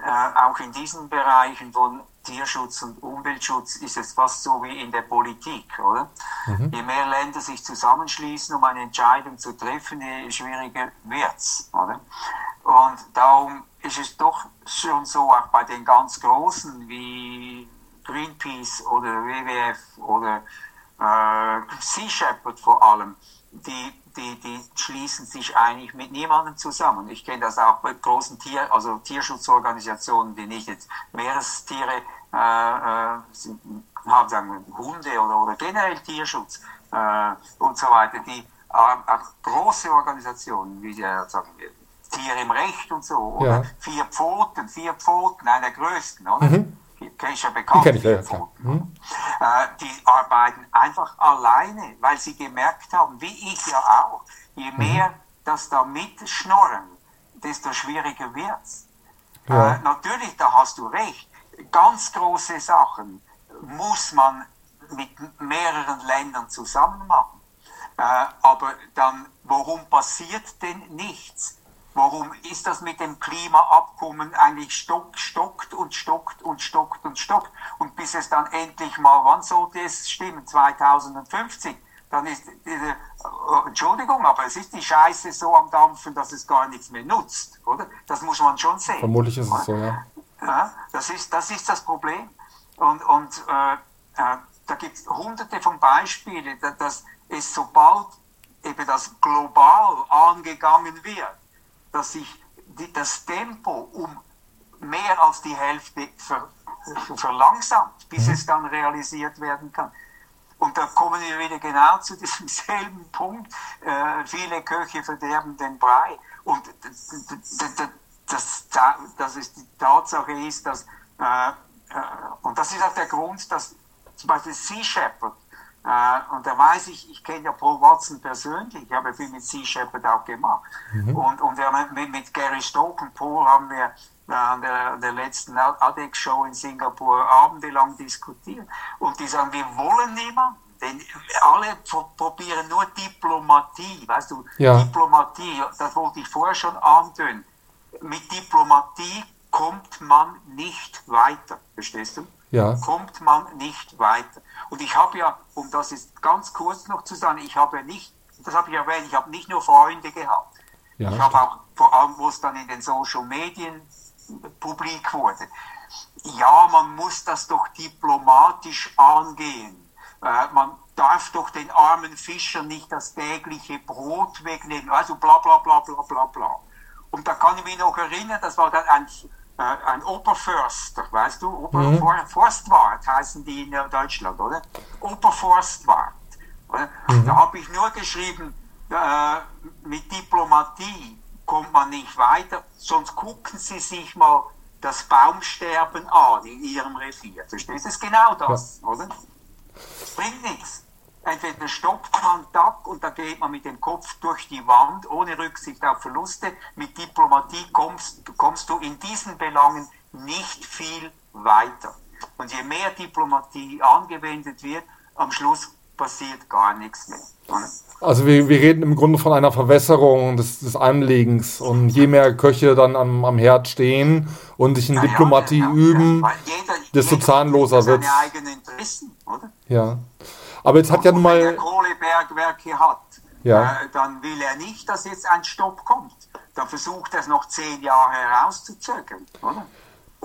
äh, auch in diesen Bereichen von Tierschutz und Umweltschutz ist es fast so wie in der Politik, oder? Je mehr Länder sich zusammenschließen, um eine Entscheidung zu treffen, je schwieriger wird's, oder? Und darum ist es doch schon so, auch bei den ganz Großen wie Greenpeace oder WWF oder äh, Sea Shepherd vor allem, die, die, die schließen sich eigentlich mit niemandem zusammen. Ich kenne das auch bei großen Tier, also Tierschutzorganisationen, die nicht jetzt Meerestiere äh, äh, sind, haben, sagen Hunde oder, oder generell Tierschutz äh, und so weiter, die äh, auch große Organisationen, wie der, sagen wir, Tiere im Recht und so, oder Ja. vier Pfoten, vier Pfoten, einer der größten, oder? Die kenn ich ja bekannt. Die kenn ich, ja, vier ja, klar. Pfoten. Äh, die arbeiten einfach alleine, weil sie gemerkt haben, wie ich ja auch, je Mhm. mehr das da mitschnorren, desto schwieriger wird's. Ja. Äh, natürlich, da hast du recht. Ganz große Sachen muss man mit mehreren Ländern zusammen machen. Äh, aber dann, warum passiert denn nichts? Warum ist das mit dem Klimaabkommen eigentlich stock, stockt und stockt und stockt und stockt? Und bis es dann endlich mal, wann sollte es stimmen? 2050? Dann ist, äh, Entschuldigung, aber es ist die Scheiße so am Dampfen, dass es gar nichts mehr nutzt, oder? Das muss man schon sehen. Vermutlich ist es so, ja. Ja das, ist, das ist das Problem. Und, und äh, äh, da gibt es hunderte von Beispielen, dass es sobald eben das global angegangen wird, dass sich die, das Tempo um mehr als die Hälfte ver, verlangsamt, bis mhm. es dann realisiert werden kann. Und da kommen wir wieder genau zu diesem selben Punkt. Äh, viele Köche verderben den Brei. Und das, das, das ist die Tatsache ist, dass, äh, äh, und das ist auch der Grund, dass zum Beispiel Sea Shepherd, äh, und da weiß ich, ich kenne ja Paul Watson persönlich, ich habe viel mit Sea Shepherd auch gemacht. Mhm. Und, und ja, mit, mit Gary Stoke und Paul haben wir äh, an der, der letzten ADEX-Show in Singapur abendelang diskutiert. Und die sagen, wir wollen niemanden. Denn alle probieren nur Diplomatie, weißt du, ja. Diplomatie, das wollte ich vorher schon antönen. Mit Diplomatie kommt man nicht weiter, verstehst du? Ja. Kommt man nicht weiter. Und ich habe ja, um das jetzt ganz kurz noch zu sagen, ich habe nicht, das habe ich erwähnt, ich habe nicht nur Freunde gehabt. Ja, ich habe auch, vor allem, wo es dann in den Social Medien publik wurde. Ja, man muss das doch diplomatisch angehen. Äh, man darf doch den armen Fischer nicht das tägliche Brot wegnehmen. Also bla bla bla bla bla bla. Und da kann ich mich noch erinnern, das war dann ein äh, ein Oberförster, weißt du, Ober mhm. Forstwart heißen die in Deutschland, oder? Oberforstwart. Oder? Mhm. Da habe ich nur geschrieben, äh, mit Diplomatie kommt man nicht weiter, sonst gucken Sie sich mal das Baumsterben an in Ihrem Revier. Verstehst du? Das ist genau das, ja. oder? Das bringt nichts. Entweder stoppt man und da geht man mit dem Kopf durch die Wand, ohne Rücksicht auf Verluste. Mit Diplomatie kommst, kommst du in diesen Belangen nicht viel weiter. Und je mehr Diplomatie angewendet wird, am Schluss passiert gar nichts mehr. Also wir, wir reden im Grunde von einer Verwässerung des, des Anliegens und je mehr Köche dann am, am Herd stehen und sich in ja, Diplomatie ja, ja, üben, jeder, desto jeder zahnloser wird es. Ja. Aber jetzt hat ja nun mal. Wenn er Kohlebergwerke hat, ja. äh, dann will er nicht, dass jetzt ein Stopp kommt. Dann versucht er es noch zehn Jahre herauszuzögern, oder?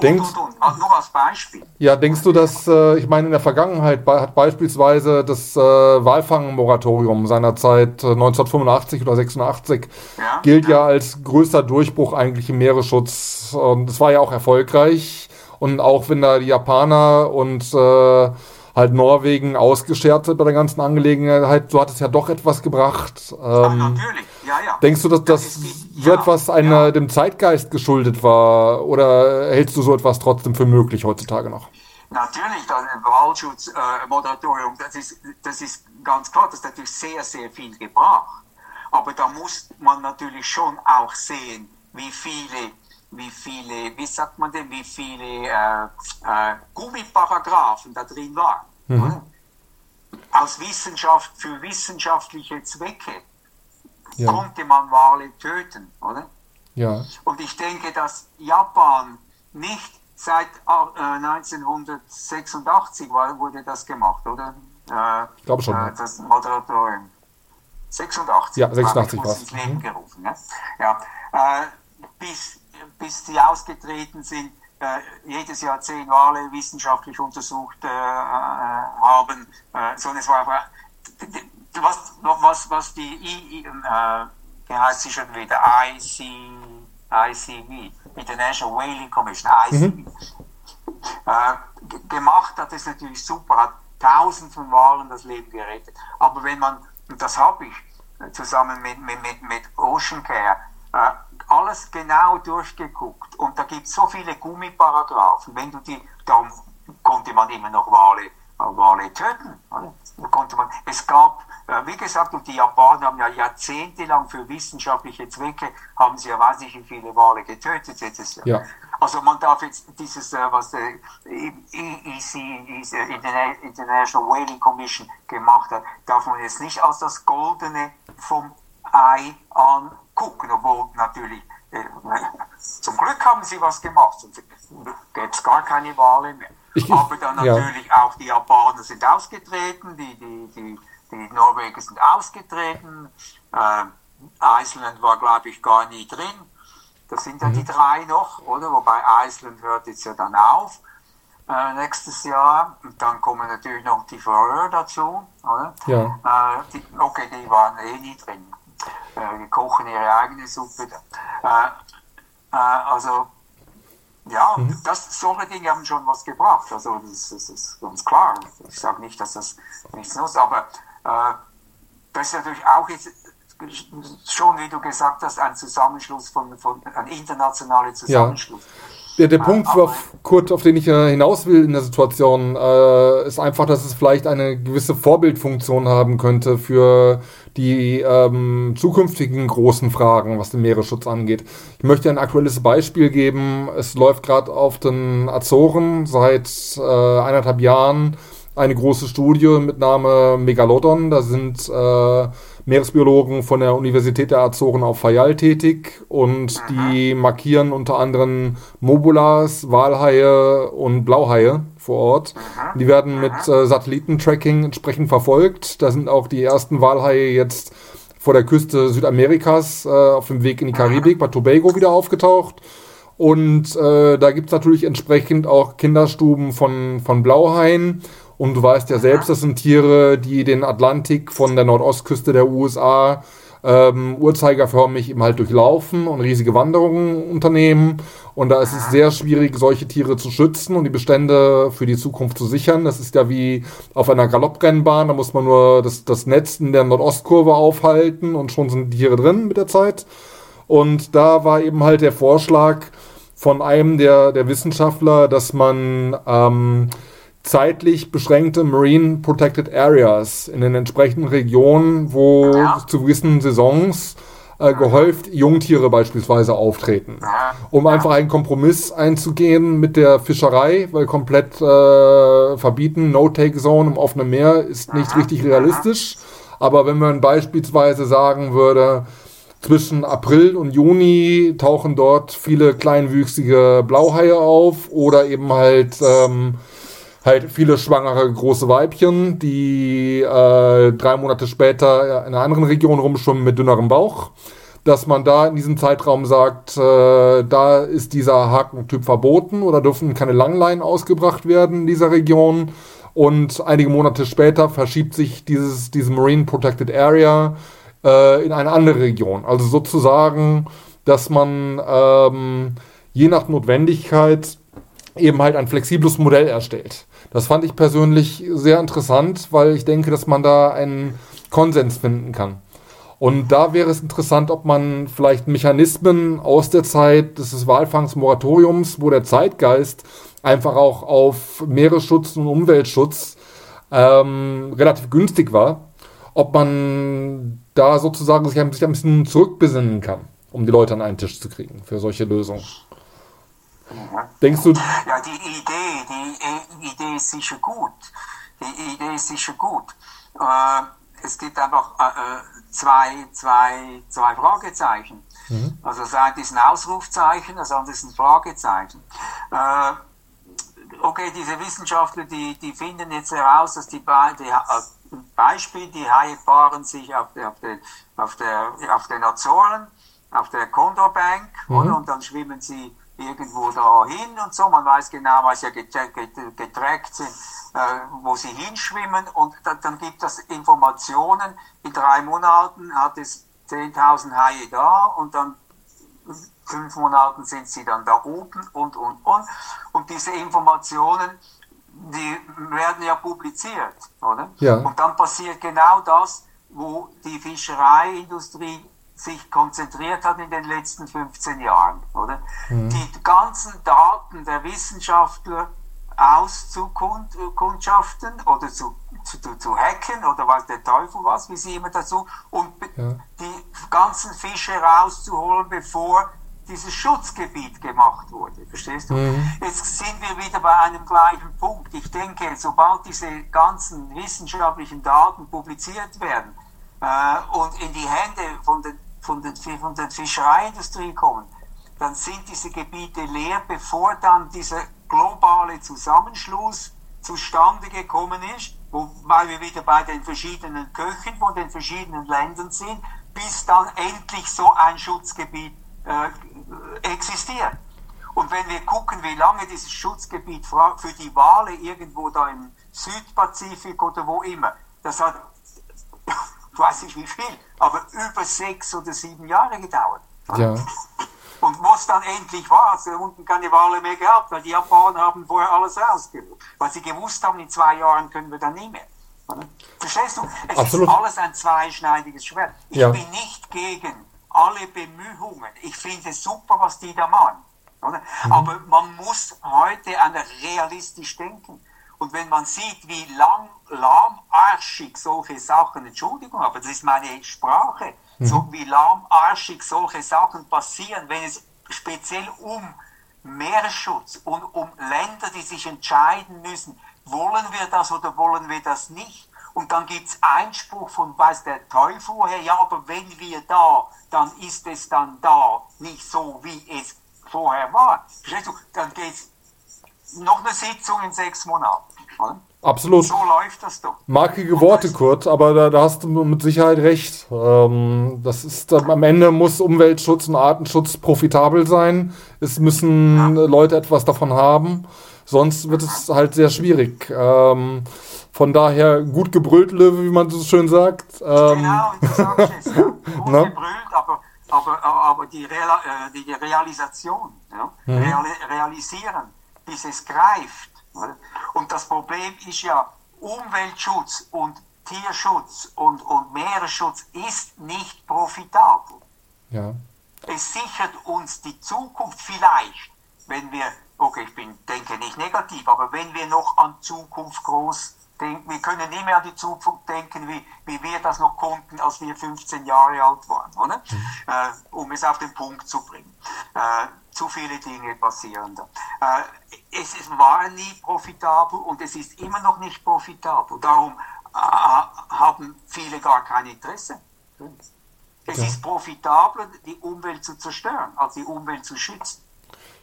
Denkst, und, und, und. Nur als Beispiel. Ja, denkst du, dass, äh, ich meine, in der Vergangenheit hat beispielsweise das äh, Walfangmoratorium seinerzeit äh, 1985 oder 86 ja, gilt ja. ja. als größter Durchbruch eigentlich im Meeresschutz. Und es war ja auch erfolgreich. Und auch wenn da die Japaner und äh, halt Norwegen ausgeschert bei der ganzen Angelegenheit. So hat es ja doch etwas gebracht. Ähm, Ach, natürlich, ja, ja. Denkst du, dass das, das so ja, etwas einer, ja. dem Zeitgeist geschuldet war? Oder hältst du so etwas trotzdem für möglich heutzutage noch? Natürlich, das Wahlschutzmoratorium, äh, das, ist, das ist ganz klar, das hat natürlich sehr, sehr viel gebracht. Aber da muss man natürlich schon auch sehen, wie viele wie viele, wie sagt man denn, wie viele äh, äh, Gummiparagraphen da drin waren. Mhm. Aus Wissenschaft für wissenschaftliche Zwecke ja. konnte man Wale töten, oder? Ja. Und ich denke, dass Japan nicht seit äh, 1986 war, wurde das gemacht, oder? Äh, ich glaube schon. Äh, das Moderatorium. 86. Ja, 86 war es. Leben mhm. gerufen. Ja. Äh, bis bis sie ausgetreten sind, äh, jedes Jahr zehn Wale wissenschaftlich untersucht äh, äh haben, sondern es war einfach, was, was, was die, äh, wie heißt sie schon wieder, IC, ICV, International Whaling Commission, ICV, mhm. äh, gemacht hat, ist natürlich super, hat tausend von Walen das Leben gerettet. Aber wenn man, und das habe ich zusammen mit, mit, mit, mit Ocean Care, äh, alles genau durchgeguckt und da gibt es so viele Gummiparagraphen. Wenn du die, darum konnte man immer noch Wale, Wale töten. Konnte man, es gab, äh, wie gesagt, und die Japaner haben ja jahrzehntelang für wissenschaftliche Zwecke, haben sie ja weiß nicht wie viele Wale getötet. Ja. Also man darf jetzt dieses, äh, was der EC, International Whaling Commission gemacht hat, darf man jetzt nicht als das Goldene vom Ei angucken, obwohl natürlich äh, zum Glück haben sie was gemacht, sonst gäbe es gar keine Wahlen mehr. Aber dann natürlich ja. auch die Japaner sind ausgetreten, die, die, die, die Norweger sind ausgetreten, äh, Iceland war, glaube ich, gar nie drin. Das sind ja mhm. die drei noch, oder? Wobei Iceland hört jetzt ja dann auf äh, nächstes Jahr. Und dann kommen natürlich noch die Färöer dazu, oder? Ja. Äh, die, okay, die waren eh nie drin. Äh, kochen ihre eigene Suppe. Äh, äh, also, ja, mhm. das, solche Dinge haben schon was gebracht. Also, das, das ist ganz klar. Ich sage nicht, dass das nichts nutzt, aber äh, das ist natürlich auch jetzt schon, wie du gesagt hast, ein Zusammenschluss von, von ein internationaler Zusammenschluss. Ja. Der, der Punkt, auf, Kurt, auf den ich äh, hinaus will in der Situation, äh, ist einfach, dass es vielleicht eine gewisse Vorbildfunktion haben könnte für die ähm, zukünftigen großen Fragen, was den Meeresschutz angeht. Ich möchte ein aktuelles Beispiel geben. Es läuft gerade auf den Azoren seit äh, eineinhalb Jahren eine große Studie mit Name Megalodon. Da sind äh, Meeresbiologen von der Universität der Azoren auf Fayal tätig und die markieren unter anderem Mobulas, Walhaie und Blauhaie vor Ort. Die werden mit äh, Satellitentracking entsprechend verfolgt. Da sind auch die ersten Walhaie jetzt vor der Küste Südamerikas äh, auf dem Weg in die Karibik bei Tobago wieder aufgetaucht. Und äh, da gibt es natürlich entsprechend auch Kinderstuben von, von Blauhaien. Und du weißt ja selbst, das sind Tiere, die den Atlantik von der Nordostküste der USA ähm, uhrzeigerförmig eben halt durchlaufen und riesige Wanderungen unternehmen. Und da ist es sehr schwierig, solche Tiere zu schützen und die Bestände für die Zukunft zu sichern. Das ist ja wie auf einer Galopprennbahn, da muss man nur das, das Netz in der Nordostkurve aufhalten und schon sind die Tiere drin mit der Zeit. Und da war eben halt der Vorschlag von einem der, der Wissenschaftler, dass man ähm, zeitlich beschränkte Marine Protected Areas in den entsprechenden Regionen, wo ja. zu gewissen Saisons äh, gehäuft Jungtiere beispielsweise auftreten. Um einfach einen Kompromiss einzugehen mit der Fischerei, weil komplett äh, verbieten, No-Take-Zone im offenen Meer ist nicht richtig realistisch. Aber wenn man beispielsweise sagen würde, zwischen April und Juni tauchen dort viele kleinwüchsige Blauhaie auf oder eben halt ähm, halt viele schwangere große Weibchen, die äh, drei Monate später in einer anderen Region rumschwimmen mit dünnerem Bauch. Dass man da in diesem Zeitraum sagt, äh, da ist dieser Hakentyp verboten oder dürfen keine Langleinen ausgebracht werden in dieser Region. Und einige Monate später verschiebt sich dieses, diese Marine Protected Area äh, in eine andere Region. Also sozusagen, dass man ähm, je nach Notwendigkeit eben halt ein flexibles Modell erstellt. Das fand ich persönlich sehr interessant, weil ich denke, dass man da einen Konsens finden kann. Und da wäre es interessant, ob man vielleicht Mechanismen aus der Zeit des Walfangsmoratoriums, wo der Zeitgeist einfach auch auf Meeresschutz und Umweltschutz ähm, relativ günstig war, ob man da sozusagen sich ein, sich ein bisschen zurückbesinnen kann, um die Leute an einen Tisch zu kriegen für solche Lösungen. Denkst du? Ja, die Idee, die Idee ist sicher gut. Die Idee ist sicher gut. Äh, es gibt einfach äh, äh, zwei, zwei, zwei Fragezeichen. Mhm. Also das eine ist ein Ausrufzeichen, das andere ist ein Fragezeichen. Äh, okay, diese Wissenschaftler, die, die finden jetzt heraus, dass die beiden, äh, Beispiel, die Haie paaren sich auf, der, auf, der, auf, der, auf den Azoren, auf der Condorbank, mhm. oder? Und dann schwimmen sie irgendwo dahin und so. Man weiß genau, was ja getrackt sind, äh, wo sie hinschwimmen und dann, dann gibt es Informationen. In drei Monaten hat es 10.000 Haie da und dann fünf Monaten sind sie dann da oben und, und, und. Und diese Informationen, die werden ja publiziert, oder? Ja. Und dann passiert genau das, wo die Fischereiindustrie sich konzentriert hat in den letzten 15 Jahren, oder? Mhm. Die ganzen Daten der Wissenschaftler auszukundschaften oder zu, zu, zu hacken oder was der Teufel was, wie sie immer dazu, und ja. die ganzen Fische rauszuholen, bevor dieses Schutzgebiet gemacht wurde. Verstehst du? Mhm. Jetzt sind wir wieder bei einem gleichen Punkt. Ich denke, sobald diese ganzen wissenschaftlichen Daten publiziert werden äh, und in die Hände von den, von, den, von der Fischereiindustrie kommen, dann sind diese Gebiete leer, bevor dann dieser globale Zusammenschluss zustande gekommen ist, wo, weil wir wieder bei den verschiedenen Köchen von den verschiedenen Ländern sind, bis dann endlich so ein Schutzgebiet äh, existiert. Und wenn wir gucken, wie lange dieses Schutzgebiet für die Wale irgendwo da im Südpazifik oder wo immer, das hat, ich weiß nicht wie viel, aber über sechs oder sieben Jahre gedauert. Ja. Und wo es dann endlich war, hat es unten keine Wale mehr gehabt, weil die Japaner haben vorher alles rausgeholt. Weil sie gewusst haben, in zwei Jahren können wir dann nicht mehr. Verstehst du? Es Absolut. ist alles ein zweischneidiges Schwert. Ich ja. bin nicht gegen alle Bemühungen. Ich finde es super, was die da machen. Mhm. Aber man muss heute realistisch denken. Und wenn man sieht, wie lang, lahmarschig solche Sachen, Entschuldigung, aber das ist meine Sprache, mhm. so wie lahmarschig solche Sachen passieren, wenn es speziell um Meeresschutz und um Länder, die sich entscheiden müssen, wollen wir das oder wollen wir das nicht? Und dann gibt es Einspruch von weiß der Teufel woher, ja, aber wenn wir da, dann ist es dann da nicht so, wie es vorher war. Dann geht es noch eine Sitzung in sechs Monaten. Oder? Absolut. So läuft das doch. Markige Worte, Kurt, aber da, da, hast du mit Sicherheit recht. Ähm, das ist am Ende muss Umweltschutz und Artenschutz profitabel sein. Es müssen ja. Leute etwas davon haben. Sonst wird es halt sehr schwierig. Ähm, von daher gut gebrüllt, Löwe, wie man so schön sagt. Ähm, genau, du sagst es. Ja. Gut ne? gebrüllt, aber, aber, aber die, Real, äh, die Realisation, ja? Mhm. Real, realisieren, bis es greift. Und das Problem ist ja, Umweltschutz und Tierschutz und, und Meeresschutz ist nicht profitabel. Ja. Es sichert uns die Zukunft vielleicht, wenn wir okay, ich bin, denke nicht negativ, aber wenn wir noch an Zukunft groß denken, wir können nicht mehr an die Zukunft denken, wie, wie wir das noch konnten, als wir 15 Jahre alt waren, oder? Mhm. Äh, um es auf den Punkt zu bringen. Äh, zu viele Dinge passieren da. Äh, es, es war nie profitabel und es ist immer noch nicht profitabel. Darum äh, haben viele gar kein Interesse. Es ja. ist profitabler, die Umwelt zu zerstören, als die Umwelt zu schützen.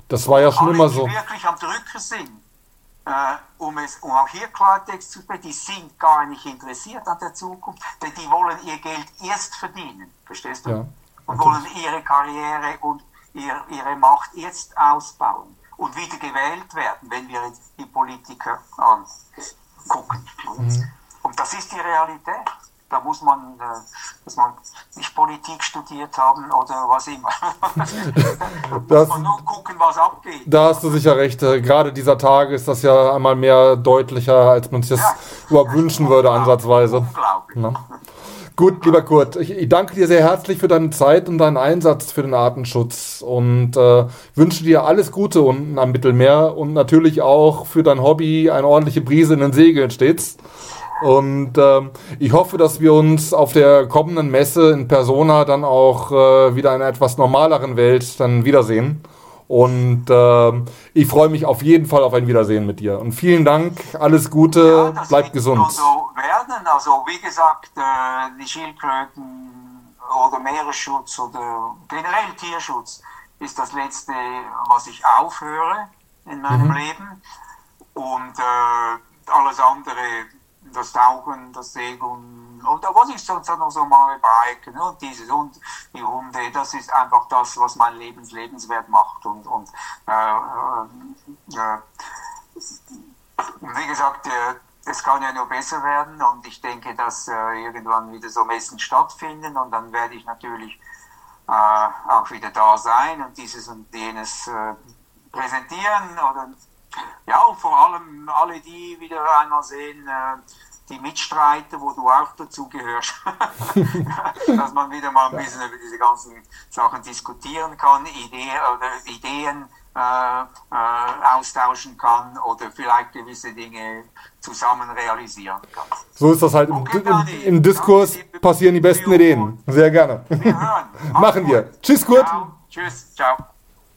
Das war ja schon Alle, immer so. Die wirklich am Drücker sind, äh, um, es, um auch hier Klartext zu sprechen, die sind gar nicht interessiert an der Zukunft, denn die wollen ihr Geld erst verdienen, verstehst du? Ja, und wollen ihre Karriere und ihr, ihre Macht jetzt ausbauen und wieder gewählt werden, wenn wir jetzt die Politiker angucken. Mhm. Und das ist die Realität. Da muss man, äh, muss man nicht Politik studiert haben oder was immer. da muss man nur gucken, was abgeht. Da hast du sicher recht. Äh, gerade dieser Tage ist das ja einmal mehr deutlicher, als man sich das ja, überhaupt wünschen würde, ansatzweise. Unglaublich. Na? Gut, lieber Kurt, ich, ich, danke dir sehr herzlich für deine Zeit und deinen Einsatz für den Artenschutz und äh, wünsche dir alles Gute unten am Mittelmeer und natürlich auch für dein Hobby eine ordentliche Brise in den Segeln stets. Und ähm, ich hoffe, dass wir uns auf der kommenden Messe in Persona dann auch äh, wieder in einer etwas normaleren Welt dann wiedersehen. Und ähm, ich freue mich auf jeden Fall auf ein Wiedersehen mit dir. Und vielen Dank, alles Gute, ja, bleib gesund. So werden. Also wie gesagt, äh, die Schildkröten oder Meeresschutz oder generell Tierschutz ist das Letzte, was ich aufhöre in meinem mhm. Leben. Und äh, alles andere das Tauchen, das Segeln und was ich sonst noch so mache, Biken und dieses und die Hunde, das ist einfach das, was mein Leben lebenswert macht und, und äh, äh, wie gesagt, äh, es kann ja nur besser werden und ich denke, dass äh, irgendwann wieder so Messen stattfinden und dann werde ich natürlich äh, auch wieder da sein und dieses und jenes präsentieren oder ja, und vor allem alle die wieder einmal sehen, äh, die Mitstreiter, wo du auch dazu gehörst, dass man wieder mal ein bisschen über diese ganzen Sachen diskutieren kann, Ideen oder Ideen äh, äh, austauschen kann oder vielleicht gewisse Dinge zusammen realisieren kann. So ist das halt. Okay, Im, im, Im, Diskurs passieren die besten Ideen. Sehr gerne. Wir hören. Machen wir. Tschüss, Kurt. Ciao. Tschüss, ciao.